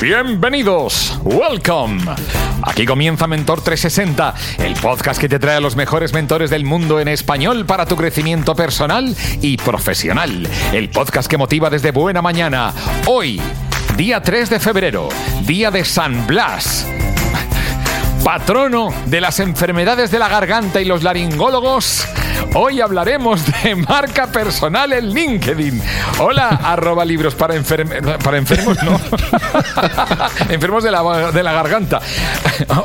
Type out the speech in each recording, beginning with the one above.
Bienvenidos, welcome. Aquí comienza Mentor 360, el podcast que te trae a los mejores mentores del mundo en español para tu crecimiento personal y profesional. El podcast que motiva desde buena mañana. Hoy, día 3 de febrero, día de San Blas patrono de las enfermedades de la garganta y los laringólogos, hoy hablaremos de marca personal en LinkedIn. Hola, arroba libros para, para enfermos, no. enfermos de la, de la garganta.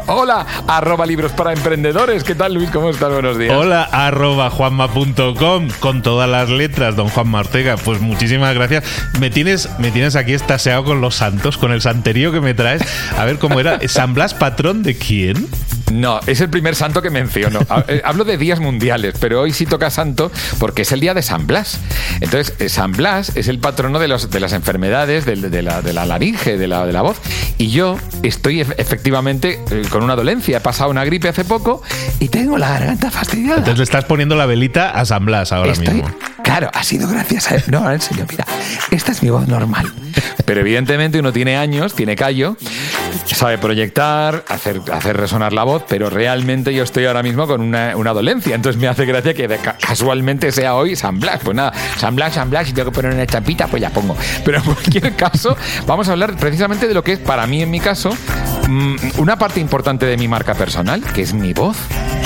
Hola, arroba libros para emprendedores. ¿Qué tal, Luis? ¿Cómo estás? Buenos días. Hola, arroba juanma.com con todas las letras, don Juan Martega. Pues muchísimas gracias. Me tienes, me tienes aquí estaseado con los santos, con el santerío que me traes. A ver cómo era. ¿San Blas patrón de quién? No, es el primer santo que menciono. Eh, hablo de días mundiales, pero hoy sí toca santo porque es el día de San Blas. Entonces, eh, San Blas es el patrono de, los, de las enfermedades, de, la, de la, laringe, de la, de la voz. Y yo estoy efectivamente eh, con una dolencia. He pasado una gripe hace poco y tengo la garganta fastidiada. Entonces le estás poniendo la velita a San Blas ahora mismo. Claro, ha sido gracias a... No, en serio, mira, esta es mi voz normal. Pero evidentemente uno tiene años, tiene callo, sabe proyectar, hacer, hacer resonar la voz, pero realmente yo estoy ahora mismo con una, dolencia. Entonces me hace gracia que casualmente sea hoy San Blas. Pues nada, San Blas, San Blas, si tengo que poner una chapita, pues ya pongo. Pero en cualquier caso, vamos a hablar precisamente de lo que es para mí, en mi caso, mm, una parte importante de mi marca personal, que es mi voz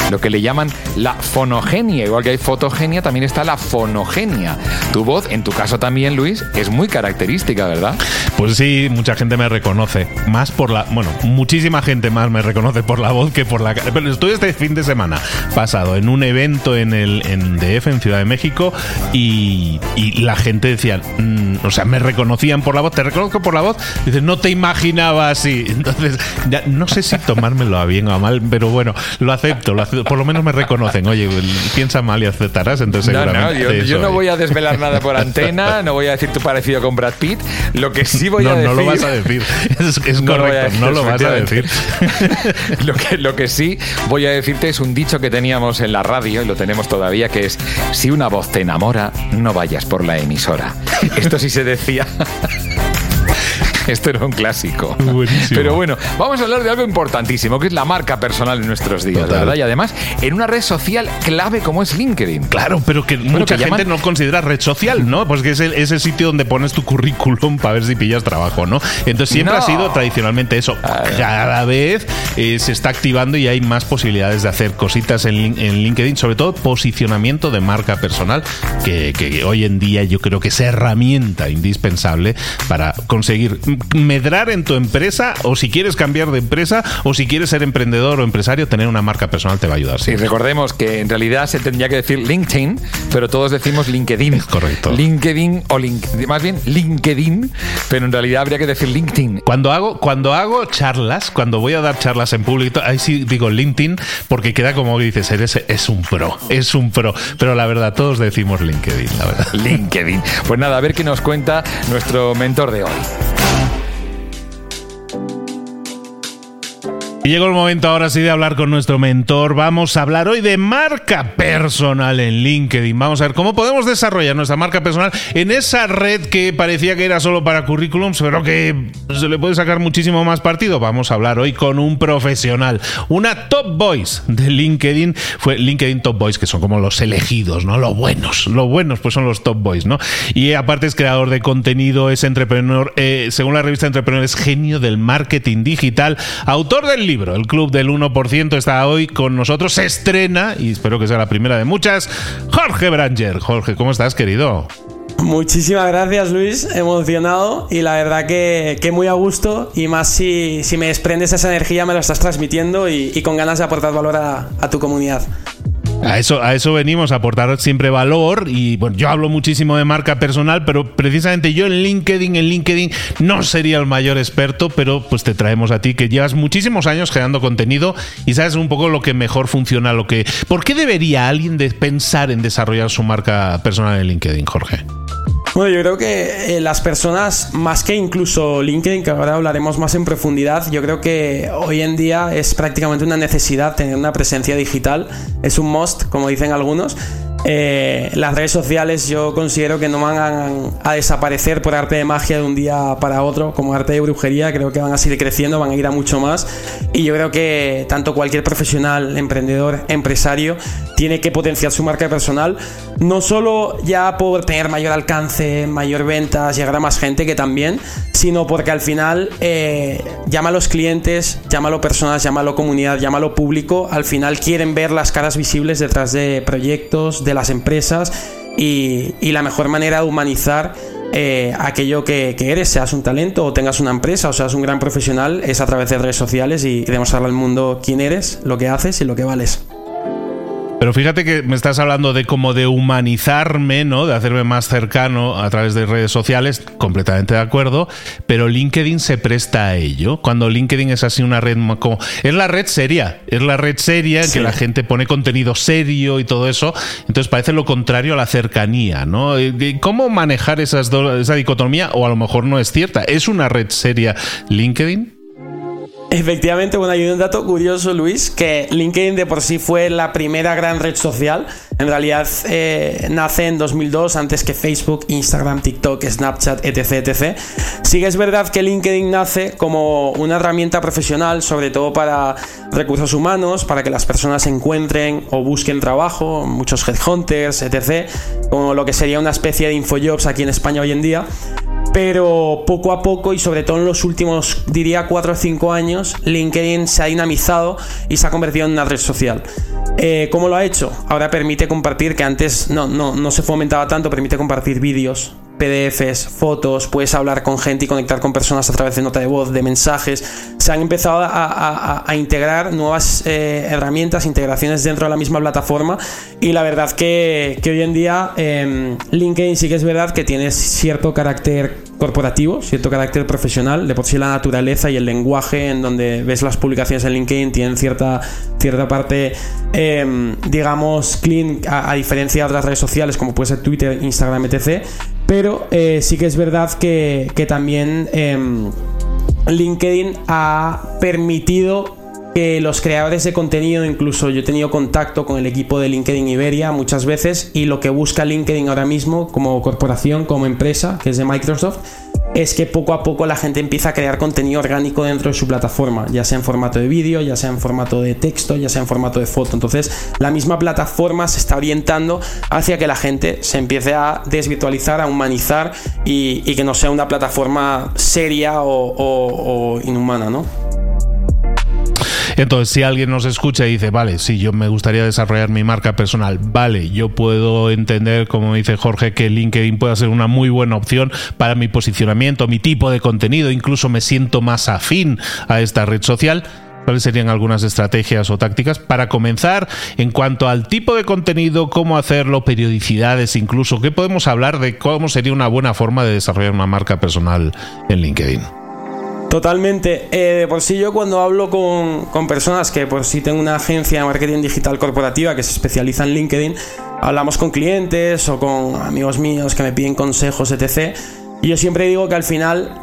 lo que le llaman la fonogenia. Igual que hay fotogenia, también está la fonogenia. Tu voz, en tu caso también, Luis, es muy característica, ¿verdad? Pues sí, mucha gente me reconoce. Más por la. Bueno, muchísima gente más me reconoce por la voz que por la cara. Pero estoy este fin de semana pasado en un evento en el en DF, en Ciudad de México, y, la gente decía. Mm, o sea, me reconocían por la voz. Te reconozco por la voz. Dices, no te imaginaba así. Entonces, ya, no sé si tomármelo a bien o a mal, pero bueno, lo acepto, lo acepto por lo menos me reconocen. Oye, piensa mal y aceptarás, entonces no, No, yo, no voy a desvelar nada por antena, no voy a decir tu parecido con Brad Pitt. Lo que sí voy a decir. No lo vas a decir. Es, correcto, no lo vas a decir. lo, que, lo que sí voy a decirte es un dicho que teníamos en la radio y lo tenemos todavía, que es: si una voz te enamora, no vayas por la emisora. Esto sí se decía. Esto era un clásico. Buenísimo. Pero bueno, vamos a hablar de algo importantísimo, que es la marca personal en nuestros días, Total. ¿verdad? Y además, en una red social clave como es LinkedIn. Claro, pero que mucha que gente llaman- no considera red social, ¿no? Pues que es el, ese sitio donde pones tu currículum para ver si pillas trabajo, ¿no? Entonces siempre No. ha sido tradicionalmente eso. Cada vez eh, se está activando y hay más posibilidades de hacer cositas en LinkedIn, sobre todo posicionamiento de marca personal, que, que hoy en día yo creo que es herramienta indispensable para conseguir medrar en tu empresa o si quieres cambiar de empresa o si quieres ser emprendedor o empresario, tener una marca personal te va a ayudar. Sí, recordemos que en realidad se tendría que decir LinkedIn, pero todos decimos LinkedIn. correcto. LinkedIn o LinkedIn, más bien LinkedIn, pero en realidad habría que decir LinkedIn. Cuando hago, cuando hago charlas, cuando voy a dar charlas en público, ahí sí digo LinkedIn, porque queda como que dices, eres es un pro, es un pro. Pero la verdad, todos decimos LinkedIn, la verdad. LinkedIn. Pues nada, a ver qué nos cuenta nuestro mentor de hoy. Y llegó el momento ahora sí de hablar con nuestro mentor. Vamos a hablar hoy de marca personal en LinkedIn. Vamos a ver cómo podemos desarrollar nuestra marca personal en esa red que parecía que era solo para currículums, pero que se le puede sacar muchísimo más partido. Vamos a hablar hoy con un profesional, una top voice de LinkedIn. Fue LinkedIn Top Voice, que son como los elegidos, ¿no? Los buenos. Los buenos, pues son los top boys, ¿no? Y aparte es creador de contenido, es entrepreneur, eh, según la revista Entrepreneur, es genio del marketing digital, autor del libro El Club del 1%, está hoy con nosotros, se estrena, y espero que sea la primera de muchas, Jorge Branger. Jorge, ¿cómo estás, querido? Muchísimas gracias Luis, emocionado y la verdad que, que muy a gusto y más si, si me desprendes esa energía me lo estás transmitiendo y, y con ganas de aportar valor a, a tu comunidad. A eso, a eso venimos, a aportar siempre valor. Y bueno, yo hablo muchísimo de marca personal, pero precisamente yo en LinkedIn, en LinkedIn no sería el mayor experto, pero pues te traemos a ti que llevas muchísimos años creando contenido y sabes un poco lo que mejor funciona, lo que. ¿Por qué debería alguien pensar en desarrollar su marca personal en LinkedIn, Jorge? Bueno, yo creo que eh, las personas, más que incluso LinkedIn, que ahora hablaremos más en profundidad, yo creo que hoy en día es prácticamente una necesidad tener una presencia digital. Es un must, como dicen algunos. Eh, las redes sociales yo considero que no van a, a desaparecer por arte de magia de un día para otro, como arte de brujería. Creo que van a seguir creciendo, van a ir a mucho más. Y yo creo que tanto cualquier profesional, emprendedor, empresario, tiene que potenciar su marca personal, no solo ya por tener mayor alcance, mayor ventas, llegar a más gente que también, sino porque al final eh, llámalo clientes, llámalo personas, llámalo comunidad, llámalo público, al final quieren ver las caras visibles detrás de proyectos, de las empresas y, y la mejor manera de humanizar eh, aquello que, que eres, seas un talento o tengas una empresa o seas un gran profesional, es a través de redes sociales y demostrarle al mundo quién eres, lo que haces y lo que vales. Pero fíjate que me estás hablando de como de humanizarme, ¿no? De hacerme más cercano a través de redes sociales, completamente de acuerdo, pero LinkedIn se presta a ello. Cuando LinkedIn es así una red como es la red seria, es la red seria en Sí. que la gente pone contenido serio y todo eso, entonces parece lo contrario a la cercanía, ¿no? Eh, ¿Cómo manejar esas do- esa dicotomía o a lo mejor no es cierta? ¿Es una red seria LinkedIn? Efectivamente, bueno, hay un dato curioso, Luis, que LinkedIn de por sí fue la primera gran red social. En realidad eh, nace en 2002, antes que Facebook, Instagram, TikTok, Snapchat, etc, etc. Sí que es verdad que LinkedIn nace como una herramienta profesional, sobre todo para recursos humanos, para que las personas encuentren o busquen trabajo, muchos headhunters, etc. Como lo que sería una especie de infojobs aquí en España hoy en día pero poco a poco y sobre todo en los últimos, diría, 4 o 5 años, LinkedIn se ha dinamizado y se ha convertido en una red social. Eh, ¿Cómo lo ha hecho? Ahora permite compartir, que antes no, no, no se fomentaba tanto, permite compartir vídeos, PDFs, fotos, puedes hablar con gente y conectar con personas a través de nota de voz, de mensajes. Se han empezado a, integrar nuevas eh, herramientas, integraciones dentro de la misma plataforma y la verdad que, hoy en día eh, LinkedIn sí que es verdad que tiene cierto carácter corporativo, cierto carácter profesional, de por sí la naturaleza y el lenguaje en donde ves las publicaciones en LinkedIn tienen cierta, cierta parte, eh, digamos, clean, a, a diferencia de otras redes sociales como puede ser Twitter, Instagram, etc. Pero eh, sí que es verdad que, que también em, LinkedIn ha permitido que los creadores de contenido, incluso yo he tenido contacto con el equipo de LinkedIn Iberia muchas veces y lo que busca LinkedIn ahora mismo como corporación, como empresa, que es de Microsoft, es que poco a poco la gente empieza a crear contenido orgánico dentro de su plataforma, ya sea en formato de vídeo, ya sea en formato de texto, ya sea en formato de foto. Entonces, la misma plataforma se está orientando hacia que la gente se empiece a desvirtualizar, a humanizar y, que no sea una plataforma seria o, o inhumana, ¿no? Entonces, si alguien nos escucha y dice, vale, sí, yo me gustaría desarrollar mi marca personal, vale, yo puedo entender, como dice Jorge, que LinkedIn puede ser una muy buena opción para mi posicionamiento, mi tipo de contenido, incluso me siento más afín a esta red social. ¿Cuáles serían algunas estrategias o tácticas para comenzar en cuanto al tipo de contenido, cómo hacerlo, periodicidades incluso? ¿Qué podemos hablar de cómo sería una buena forma de desarrollar una marca personal en LinkedIn? Totalmente. Eh, de por sí yo cuando hablo con, personas que por sí tengo una agencia de marketing digital corporativa que se especializa en LinkedIn, hablamos con clientes o con amigos míos que me piden consejos, etc. Y yo siempre digo que al final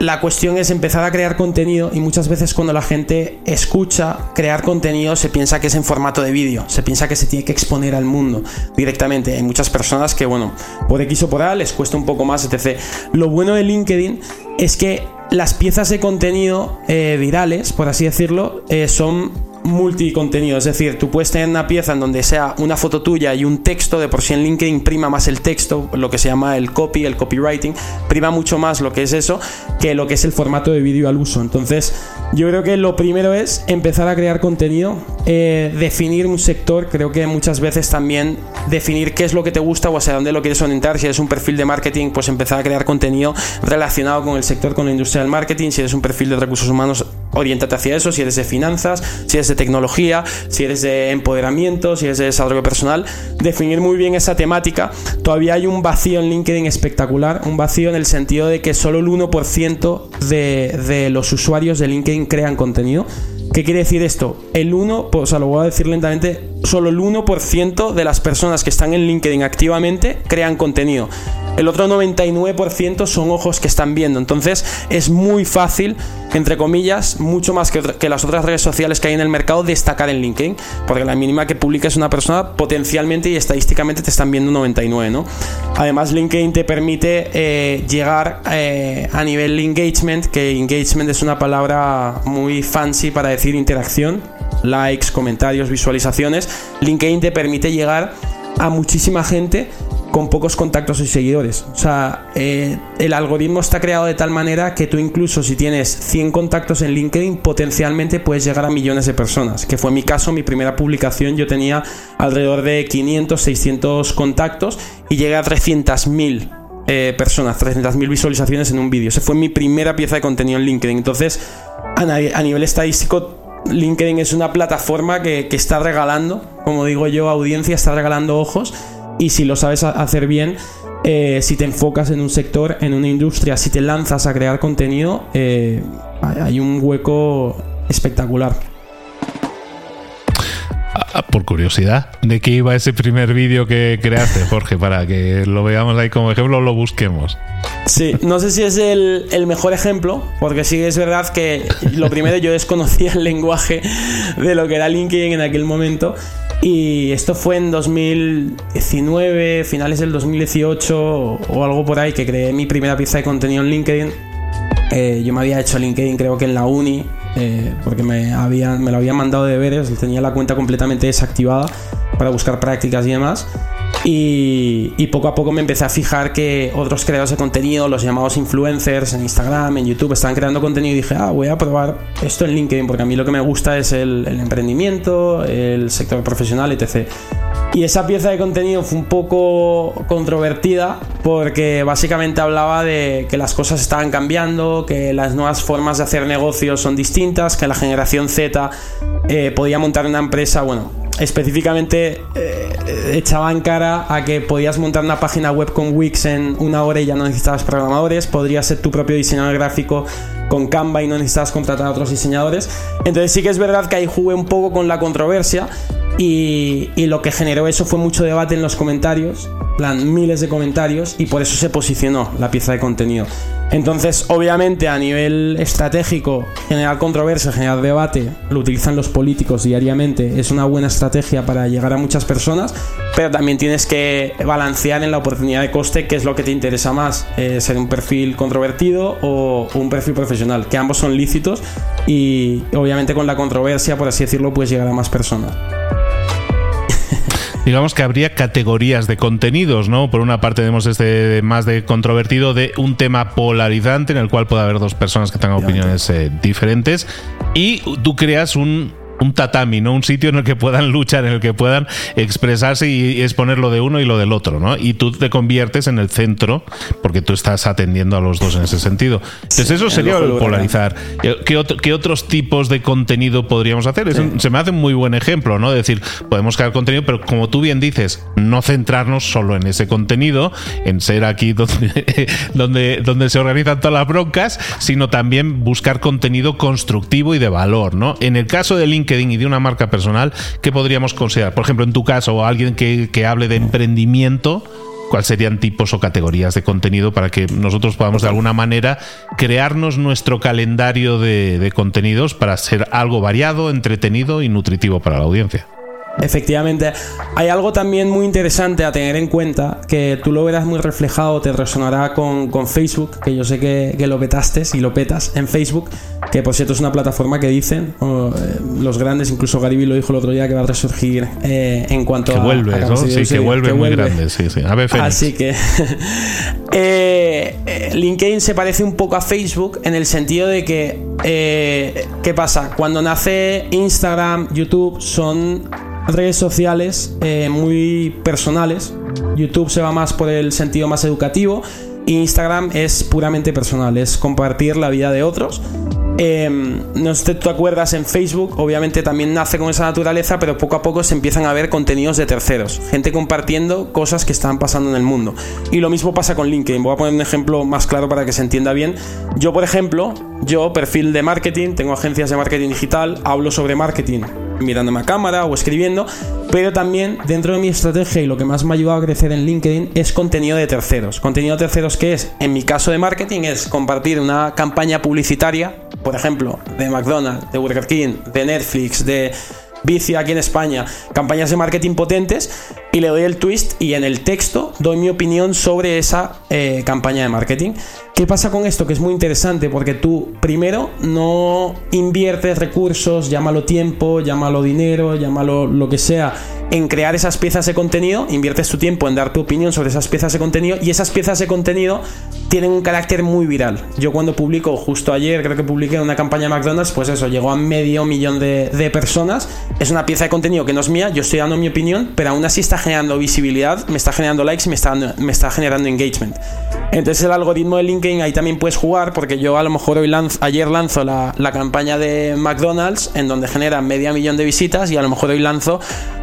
la cuestión es empezar a crear contenido y muchas veces cuando la gente escucha crear contenido se piensa que es en formato de vídeo, se piensa que se tiene que exponer al mundo directamente. Hay muchas personas que, bueno, por X o por A les cuesta un poco más, etc. Lo bueno de LinkedIn es que las piezas de contenido eh, virales, por así decirlo, eh, son multicontenido, es decir, tú puedes tener una pieza en donde sea una foto tuya y un texto, de por sí en LinkedIn prima más el texto, lo que se llama el copy, el copywriting, prima mucho más lo que es eso que lo que es el formato de vídeo al uso. Entonces, yo creo que lo primero es empezar a crear contenido, eh, definir un sector, creo que muchas veces también definir qué es lo que te gusta o hacia dónde lo quieres orientar, si eres un perfil de marketing, pues empezar a crear contenido relacionado con el sector, con la industria del marketing, si eres un perfil de recursos humanos, orientate hacia eso, si eres de finanzas, si eres de tecnología, si eres de empoderamiento, si eres de desarrollo personal, definir muy bien esa temática. Todavía hay un vacío en LinkedIn espectacular, un vacío en el sentido de que solo el 1% de, de los usuarios de LinkedIn crean contenido. ¿Qué quiere decir esto? El 1, pues, o sea, lo voy a decir lentamente, solo el 1% de las personas que están en LinkedIn activamente crean contenido. El otro 99% son ojos que están viendo. Entonces es muy fácil, entre comillas, mucho más que, las otras redes sociales que hay en el mercado, destacar en LinkedIn. Porque la mínima que publiques una persona, potencialmente y estadísticamente te están viendo 99, ¿no? Además, LinkedIn te permite eh, llegar eh, a nivel engagement, que engagement es una palabra muy fancy para decir interacción, likes, comentarios, visualizaciones. LinkedIn te permite llegar a muchísima gente con pocos contactos y seguidores. O sea, eh, el algoritmo está creado de tal manera que tú incluso si tienes 100 contactos en LinkedIn, potencialmente puedes llegar a millones de personas. Que fue mi caso, mi primera publicación yo tenía alrededor de 500, 600 contactos y llegué a 300.000 eh, personas, 300.000 visualizaciones en un vídeo. Esa fue mi primera pieza de contenido en LinkedIn. Entonces, a, nivel estadístico, LinkedIn es una plataforma que, que está regalando, como digo yo, audiencia, está regalando ojos y si lo sabes hacer bien, eh, si te enfocas en un sector, en una industria, si te lanzas a crear contenido, eh, hay un hueco espectacular. Ah, por curiosidad, ¿de qué iba ese primer vídeo que creaste, Jorge? Para que lo veamos ahí como ejemplo, lo busquemos. Sí, no sé si es el, el, mejor ejemplo, porque sí es verdad que lo primero yo desconocía el lenguaje de lo que era LinkedIn en aquel momento y esto fue en 2019, finales del 2018 o, algo por ahí, que creé mi primera pieza de contenido en LinkedIn. Eh, yo me había hecho LinkedIn creo que en la uni, eh, porque me, habían, me lo habían mandado de deberes, tenía la cuenta completamente desactivada para buscar prácticas y demás. Y, poco a poco me empecé a fijar que otros creadores de contenido, los llamados influencers en Instagram, en YouTube, estaban creando contenido y dije, ah, voy a probar esto en LinkedIn porque a mí lo que me gusta es el, emprendimiento, el sector profesional, etc. Y esa pieza de contenido fue un poco controvertida porque básicamente hablaba de que las cosas estaban cambiando, que las nuevas formas de hacer negocios son distintas, que la generación Z eh, podía montar una empresa, bueno, específicamente eh, echaba en cara a que podías montar una página web con Wix en una hora y ya no necesitabas programadores, podrías ser tu propio diseñador gráfico con Canva y no necesitabas contratar a otros diseñadores. Entonces sí que es verdad que ahí jugué un poco con la controversia y, lo que generó eso fue mucho debate en los comentarios plan miles de comentarios y por eso se posicionó la pieza de contenido. Entonces, obviamente, a nivel estratégico, generar controversia, generar debate, lo utilizan los políticos diariamente, es una buena estrategia para llegar a muchas personas, pero también tienes que balancear en la oportunidad de coste qué es lo que te interesa más, eh, ser un perfil controvertido o un perfil profesional, que ambos son lícitos y obviamente con la controversia, por así decirlo, puedes llegar a más personas digamos que habría categorías de contenidos, ¿no? Por una parte tenemos este más de controvertido de un tema polarizante en el cual puede haber dos personas que tengan opiniones eh, diferentes y tú creas un un tatami, ¿no? Un sitio en el que puedan luchar, en el que puedan expresarse y exponer lo de uno y lo del otro, ¿no? Y tú te conviertes en el centro, porque tú estás atendiendo a los dos en ese sentido. Entonces, eso sería polarizar. ¿Qué, otros tipos de contenido podríamos hacer? se me hace un muy buen ejemplo, ¿no? Es decir, podemos crear contenido, pero como tú bien dices, no centrarnos solo en ese contenido, en ser aquí donde, donde, donde se organizan todas las broncas, sino también buscar contenido constructivo y de valor, ¿no? En el caso de LinkedIn, y de una marca personal, ¿qué podríamos considerar? Por ejemplo, en tu caso, o alguien que, hable de emprendimiento, cuáles serían tipos o categorías de contenido para que nosotros podamos de alguna manera crearnos nuestro calendario de contenidos para ser algo variado, entretenido y nutritivo para la audiencia. Efectivamente, hay algo también muy interesante a tener en cuenta, que tú lo verás muy reflejado, te resonará con, Facebook, que yo sé que, lo petaste y lo petas en Facebook, que por cierto es una plataforma que dicen eh, los grandes, incluso Gariby lo dijo el otro día, que va a resurgir eh, en cuanto que Vuelve, ¿no? Sí, que vuelve muy grande, sí, sí. Así que eh, LinkedIn se parece un poco a Facebook en el sentido de que, ¿qué pasa? Cuando nace Instagram, YouTube, son redes sociales eh, muy personales. YouTube se va más por el sentido más educativo. Instagram es puramente personal, es compartir la vida de otros. Em, no sé si tú te acuerdas en Facebook, obviamente también nace con esa naturaleza, pero poco a poco se empiezan a ver contenidos de terceros, gente compartiendo cosas que están pasando en el mundo. Y lo mismo pasa con LinkedIn. Voy a poner un ejemplo más claro para que se entienda bien. Yo, por ejemplo, yo, perfil de marketing, tengo agencias de marketing digital, hablo sobre marketing mirándome a cámara o escribiendo, pero también dentro de mi estrategia y lo que más me ha ayudado a crecer en LinkedIn es contenido de terceros. Contenido de terceros que es, en mi caso de marketing, es compartir una campaña publicitaria, por ejemplo, de McDonald's, de Burger King, de Netflix, de Bici aquí en España, campañas de marketing potentes y le doy el twist y en el texto doy mi opinión sobre esa eh, campaña de marketing. ¿Qué pasa con esto? Que es muy interesante porque tú primero no inviertes recursos, llámalo tiempo, llámalo dinero, llámalo lo que sea, en crear esas piezas de contenido, inviertes tu tiempo en dar tu opinión sobre esas piezas de contenido y esas piezas de contenido tienen un carácter muy viral. Yo cuando publico, justo ayer creo que publiqué una campaña de McDonald's, pues eso, llegó a medio millón de, de personas. Es una pieza de contenido que no es mía, yo estoy dando mi opinión, pero aún así está generando visibilidad, me está generando likes y me está, me está generando engagement. Entonces el algoritmo de LinkedIn ahí también puedes jugar porque yo a lo mejor hoy lanzo, ayer lanzo la, la, campaña de McDonald's en donde genera media millón de visitas y a lo mejor hoy lanzo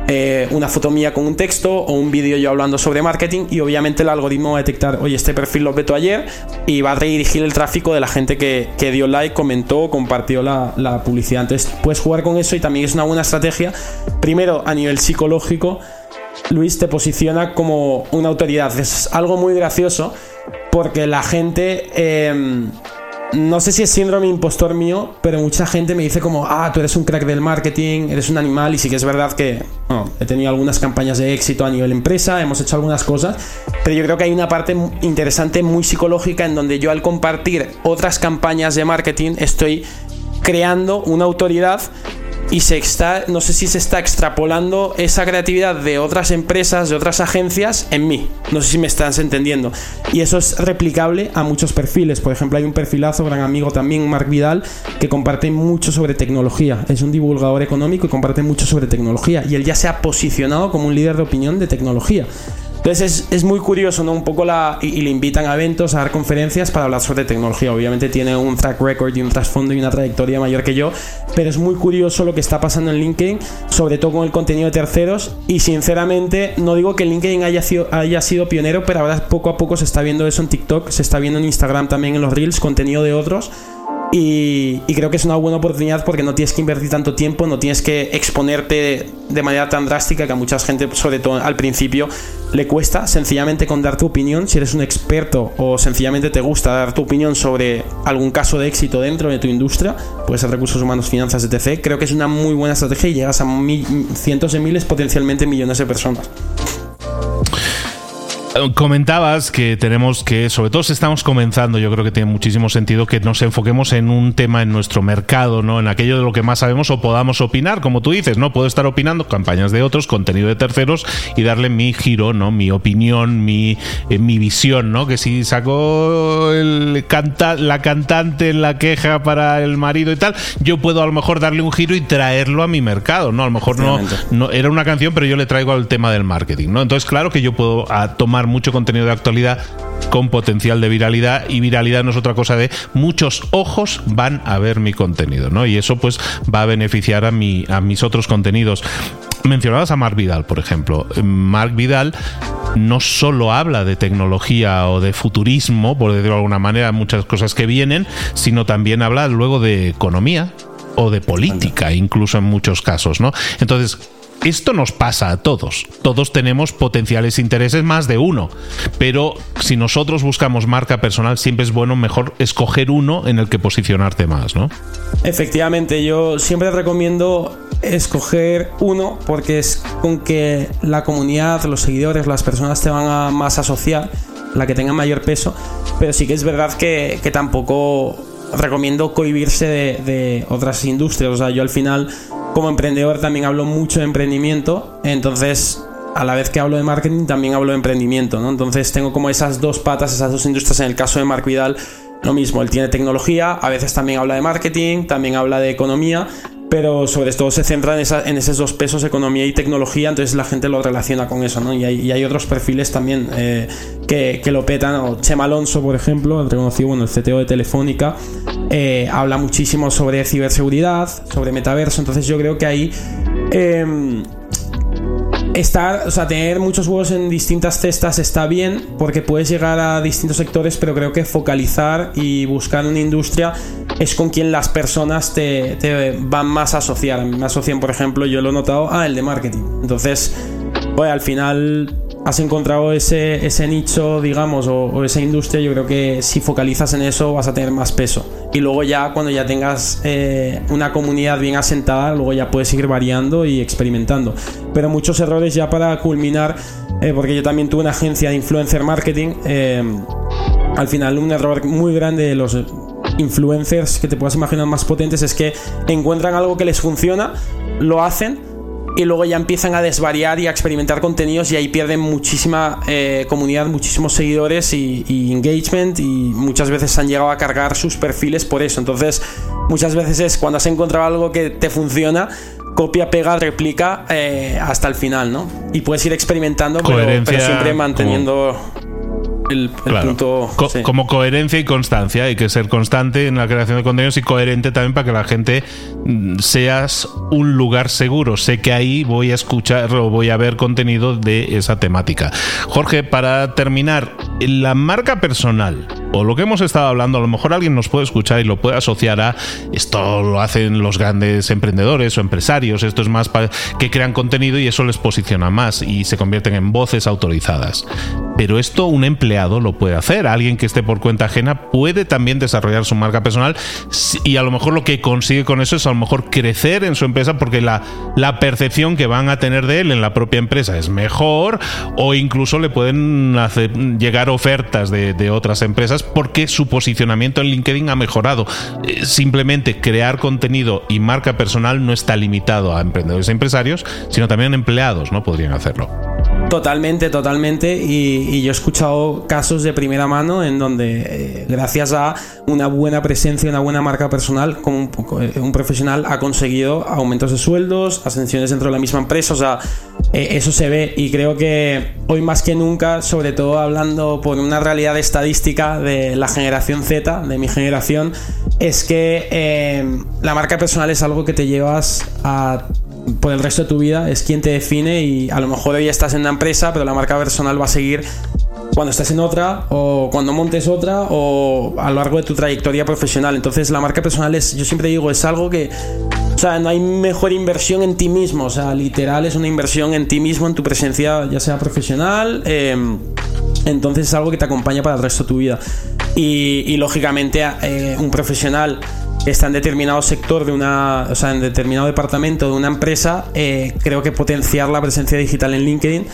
eh, una foto mía con un texto o un vídeo yo hablando sobre marketing y obviamente el algoritmo va a detectar, oye, este perfil lo veto ayer y va a redirigir el tráfico de la gente que, que dio like, comentó compartió la, la publicidad. Entonces puedes jugar con eso y también es una buena estrategia, primero a nivel psicológico, Luis te posiciona como una autoridad. Es algo muy gracioso porque la gente... Em, no sé si es síndrome impostor mío, pero mucha gente me dice como, ah, tú eres un crack del marketing, eres un animal, y sí que es verdad que he tenido algunas campañas de éxito a nivel empresa, hemos hecho algunas cosas, pero yo creo que hay una parte interesante, muy psicológica, en donde yo al compartir otras campañas de marketing estoy creando una autoridad y se está, no sé si se está extrapolando esa creatividad de otras empresas, de otras agencias en mí. No sé si me estás entendiendo. Y eso es replicable a muchos perfiles. Por ejemplo, hay un perfilazo, gran amigo también, Mark Vidal, que comparte mucho sobre tecnología. Es un divulgador económico y comparte mucho sobre tecnología. Y él ya se ha posicionado como un líder de opinión de tecnología. Entonces es, muy curioso, ¿no? Un poco la. Y, le invitan a eventos, a dar conferencias para hablar sobre tecnología. Obviamente tiene un track record y un trasfondo y una trayectoria mayor que yo, pero es muy curioso lo que está pasando en LinkedIn, sobre todo con el contenido de terceros. Y sinceramente, no digo que LinkedIn haya sido, haya sido pionero, pero ahora poco a poco se está viendo eso en TikTok, se está viendo en Instagram también en los Reels, contenido de otros Y, creo que es una buena oportunidad porque no tienes que invertir tanto tiempo, no tienes que exponerte de manera tan drástica que a mucha gente, sobre todo al principio, le cuesta sencillamente con dar tu opinión. Si eres un experto o sencillamente te gusta dar tu opinión sobre algún caso de éxito dentro de tu industria, puede ser recursos humanos, finanzas, etc. Creo que es una muy buena estrategia y llegas a cientos de miles, potencialmente millones de personas. Comentabas que tenemos que, sobre todo si estamos comenzando, yo creo que tiene muchísimo sentido que nos enfoquemos en un tema en nuestro mercado, ¿no? En aquello de lo que más sabemos o podamos opinar, como tú dices, ¿no? Puedo estar opinando campañas de otros, contenido de terceros y darle mi giro, ¿no? Mi opinión, mi, eh, mi visión, ¿no? Que si sacó el canta la cantante en la queja para el marido y tal, yo puedo a lo mejor darle un giro y traerlo a mi mercado, ¿no? A lo mejor no, no era una canción, pero yo le traigo al tema del marketing, ¿no? Entonces, claro que yo puedo tomar mucho contenido de actualidad con potencial de viralidad y viralidad no es otra cosa de muchos ojos van a ver mi contenido, ¿no? Y eso pues va a beneficiar a, mi, a mis otros contenidos. Mencionabas a Mark Vidal, por ejemplo. Mark Vidal no solo habla de tecnología o de futurismo, por decirlo de alguna manera, muchas cosas que vienen, sino también habla luego de economía o de política, incluso en muchos casos, ¿no? Entonces, esto nos pasa a todos. Todos tenemos potenciales intereses, más de uno. Pero si nosotros buscamos marca personal, siempre es bueno mejor escoger uno en el que posicionarte más, ¿no? Efectivamente, yo siempre recomiendo escoger uno porque es con que la comunidad, los seguidores, las personas te van a más asociar, la que tenga mayor peso. Pero sí que es verdad que, tampoco recomiendo cohibirse de, otras industrias. O sea, yo al final como emprendedor también hablo mucho de emprendimiento, entonces a la vez que hablo de marketing también hablo de emprendimiento, ¿no? Entonces tengo como esas dos patas, esas dos industrias. En el caso de Mark Vidal, lo mismo, él tiene tecnología, a veces también habla de marketing, también habla de economía, pero sobre todo se centra en, esos dos pesos, economía y tecnología, entonces la gente lo relaciona con eso, ¿no? Y hay, otros perfiles también eh, que, lo petan, o Chema Alonso, por ejemplo, el reconocido, bueno, el CTO de Telefónica, eh, habla muchísimo sobre ciberseguridad, sobre metaverso, entonces yo creo que ahí... Em, estar, o sea, tener muchos huevos en distintas cestas está bien porque puedes llegar a distintos sectores, pero creo que focalizar y buscar una industria es con quien las personas te, van más a asociar. Me asocian, por ejemplo, yo lo he notado, a el de marketing. Entonces, pues al final has encontrado ese, ese nicho, digamos, o, esa industria, yo creo que si focalizas en eso vas a tener más peso. Y luego ya cuando ya tengas eh, una comunidad bien asentada, luego ya puedes ir variando y experimentando. Pero muchos errores ya para culminar, eh, porque yo también tuve una agencia de influencer marketing. Eh, al final un error muy grande de los influencers que te puedas imaginar más potentes es que encuentran algo que les funciona, lo hacen y luego ya empiezan a desvariar y a experimentar contenidos y ahí pierden muchísima eh, comunidad, muchísimos seguidores y, engagement y muchas veces han llegado a cargar sus perfiles por eso. Entonces muchas veces es cuando has encontrado algo que te funciona, copia, pega, replica eh, hasta el final, ¿no? Y puedes ir experimentando, pero, siempre manteniendo el, punto. Como coherencia y constancia. Hay que ser constante en la creación de contenidos y coherente también para que la gente mm, seas un lugar seguro. Sé que ahí voy a escuchar o voy a ver contenido de esa temática. Jorge, para terminar, la marca personal o lo que hemos estado hablando, a lo mejor alguien nos puede escuchar y lo puede asociar a esto lo hacen los grandes emprendedores o empresarios, esto es más para que crean contenido y eso les posiciona más y se convierten en voces autorizadas. Pero esto un empleado lo puede hacer, alguien que esté por cuenta ajena puede también desarrollar su marca personal y a lo mejor lo que consigue con eso es a lo mejor crecer en su empresa porque la, percepción que van a tener de él en la propia empresa es mejor o incluso le pueden hacer, llegar ofertas de otras empresas porque su posicionamiento en LinkedIn ha mejorado. Eh, simplemente crear contenido y marca personal no está limitado a emprendedores e empresarios, sino también empleados, ¿no? Podrían hacerlo. Totalmente, totalmente. Y, yo he escuchado casos de primera mano en donde, eh, gracias a una buena presencia, una buena marca personal, como un, un, profesional ha conseguido aumentos de sueldos, ascensiones dentro de la misma empresa. O sea, eh, eso se ve. Y creo que hoy más que nunca, sobre todo hablando por una realidad estadística de la generación Z, de mi generación, es que eh, la marca personal es algo que te llevas por el resto de tu vida, es quien te define y a lo mejor hoy estás en una empresa, pero la marca personal va a seguir cuando estés en otra o cuando montes otra o a lo largo de tu trayectoria profesional. Entonces la marca personal es, yo siempre digo, es algo que, o sea, no hay mejor inversión en ti mismo, o sea, literal es una inversión en ti mismo, en tu presencia, ya sea profesional. Em, entonces es algo que te acompaña para el resto de tu vida. Y, lógicamente eh, un profesional está en determinado sector de una, o sea, en determinado departamento de una empresa, eh, creo que potenciar la presencia digital en LinkedIn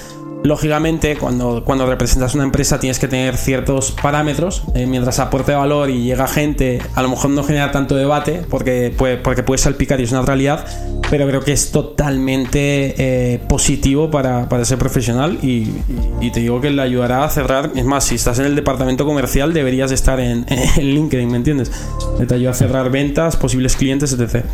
Lógicamente, cuando, cuando representas una empresa tienes que tener ciertos parámetros. Eh, mientras aporte valor y llega gente, a lo mejor no genera tanto debate porque puede, porque puede salpicar y es una realidad, pero creo que es totalmente eh, positivo para, ser profesional y, te digo que le ayudará a cerrar. Es más, si estás en el departamento comercial deberías estar en, en LinkedIn, ¿me entiendes? Te ayuda a cerrar ventas, posibles clientes, etc.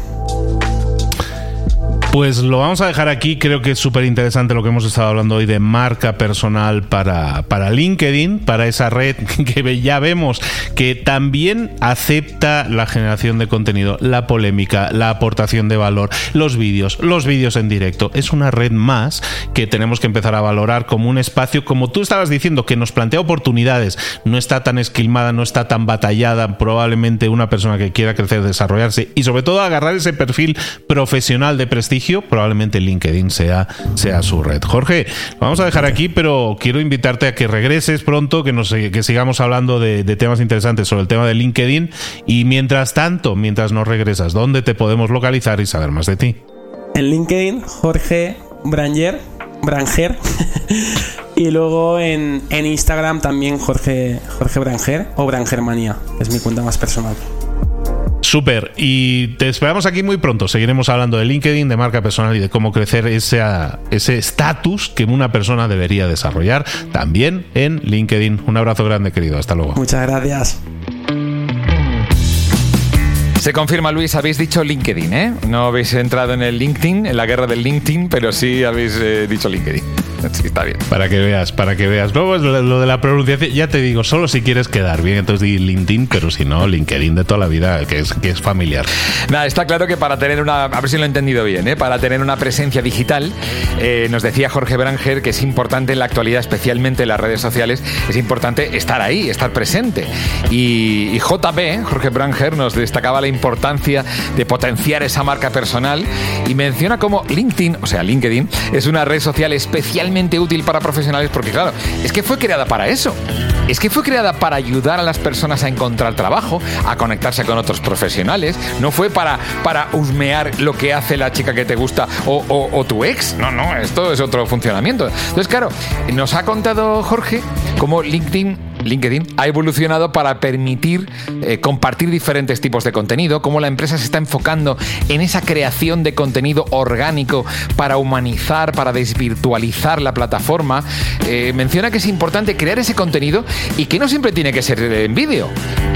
Pues lo vamos a dejar aquí. Creo que es súper interesante lo que hemos estado hablando hoy de marca personal para, para LinkedIn, para esa red que ya vemos que también acepta la generación de contenido, la polémica, la aportación de valor, los vídeos, los vídeos en directo. Es una red más que tenemos que empezar a valorar como un espacio, como tú estabas diciendo, que nos plantea oportunidades. No está tan esquilmada, no está tan batallada. Probablemente una persona que quiera crecer, desarrollarse y sobre todo agarrar ese perfil profesional de prestigio probablemente LinkedIn sea, sea su red. Jorge, vamos a dejar aquí, pero quiero invitarte a que regreses pronto, que, nos, que sigamos hablando de, temas interesantes sobre el tema de LinkedIn. Y mientras tanto, mientras nos regresas, ¿dónde te podemos localizar y saber más de ti? En LinkedIn, Jorge Branger, Branger. y luego en, en, Instagram también Jorge, Jorge Branger o Brangermanía, es mi cuenta más personal. Súper. Y te esperamos aquí muy pronto. Seguiremos hablando de LinkedIn, de marca personal y de cómo crecer ese estatus que una persona debería desarrollar también en LinkedIn. Un abrazo grande, querido. Hasta luego. Muchas gracias. Se confirma, Luis, habéis dicho LinkedIn, ¿eh? No habéis entrado en el LinkedIn, en la guerra del LinkedIn, pero sí habéis eh, dicho LinkedIn. Sí, está bien. Para que veas, para que veas. Luego lo de la pronunciación, ya te digo, solo si quieres quedar bien, entonces di LinkedIn, pero si no, LinkedIn de toda la vida, que es, que es familiar. Nada, está claro que para tener una, a ver si lo he entendido bien, ¿eh? para tener una presencia digital, eh, nos decía Jorge Branger que es importante en la actualidad, especialmente en las redes sociales, es importante estar ahí, estar presente. Y, y JB, Jorge Branger, nos destacaba la importancia de potenciar esa marca personal y menciona como LinkedIn, o sea, LinkedIn, es una red social útil para profesionales porque, claro, es que fue creada para eso. Es que fue creada para ayudar a las personas a encontrar trabajo, a conectarse con otros profesionales. No fue para, para husmear lo que hace la chica que te gusta o, o tu ex. No, no, esto es otro funcionamiento. Entonces, claro, nos ha contado Jorge cómo LinkedIn LinkedIn ha evolucionado para permitir eh, compartir diferentes tipos de contenido, cómo la empresa se está enfocando en esa creación de contenido orgánico para humanizar, para desvirtualizar la plataforma. Eh, menciona que es importante crear ese contenido y que no siempre tiene que ser en vídeo.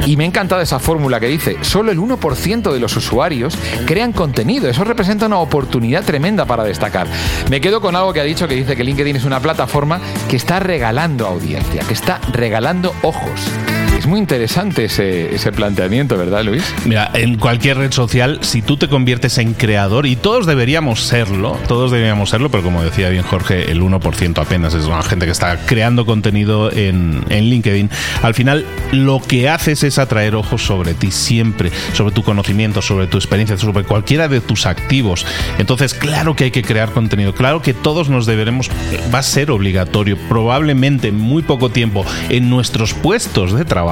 Y me ha encantado esa fórmula que dice, solo el 1% de los usuarios crean contenido. Eso representa una oportunidad tremenda para destacar. Me quedo con algo que ha dicho que dice que LinkedIn es una plataforma que está regalando audiencia, que está regalando ojos. Es muy interesante ese, ese, planteamiento, ¿verdad, Luis? Mira, en cualquier red social, si tú te conviertes en creador, y todos deberíamos serlo, todos deberíamos serlo, pero como decía bien Jorge, el 1% apenas es una gente que está creando contenido en, en LinkedIn. Al final, lo que haces es atraer ojos sobre ti siempre, sobre tu conocimiento, sobre tu experiencia, sobre cualquiera de tus activos. Entonces, claro que hay que crear contenido, claro que todos nos deberemos, va a ser obligatorio, probablemente en muy poco tiempo, en nuestros puestos de trabajo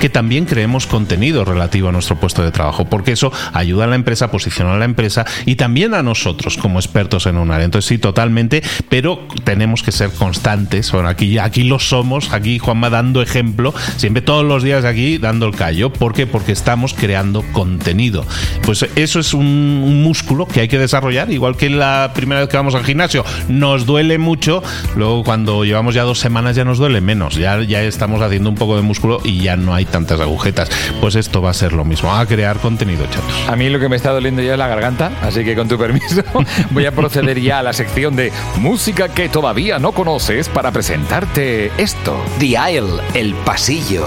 que también creemos contenido relativo a nuestro puesto de trabajo, porque eso ayuda a la empresa a posicionar a la empresa y también a nosotros como expertos en un área. Entonces sí, totalmente, pero tenemos que ser constantes. Bueno, aquí, aquí lo somos, aquí Juanma dando ejemplo, siempre todos los días aquí dando el callo. ¿Por qué? Porque estamos creando contenido. Pues eso es un, músculo que hay que desarrollar, igual que la primera vez que vamos al gimnasio. Nos duele mucho, luego cuando llevamos ya dos semanas ya nos duele menos, ya, ya estamos haciendo un poco de músculo y ya no hay tantas agujetas. Pues esto va a ser lo mismo, a crear contenido, chatos. A mí lo que me está doliendo ya es la garganta, así que con tu permiso voy a proceder ya a la sección de música que todavía no conoces para presentarte esto. The Isle, el pasillo.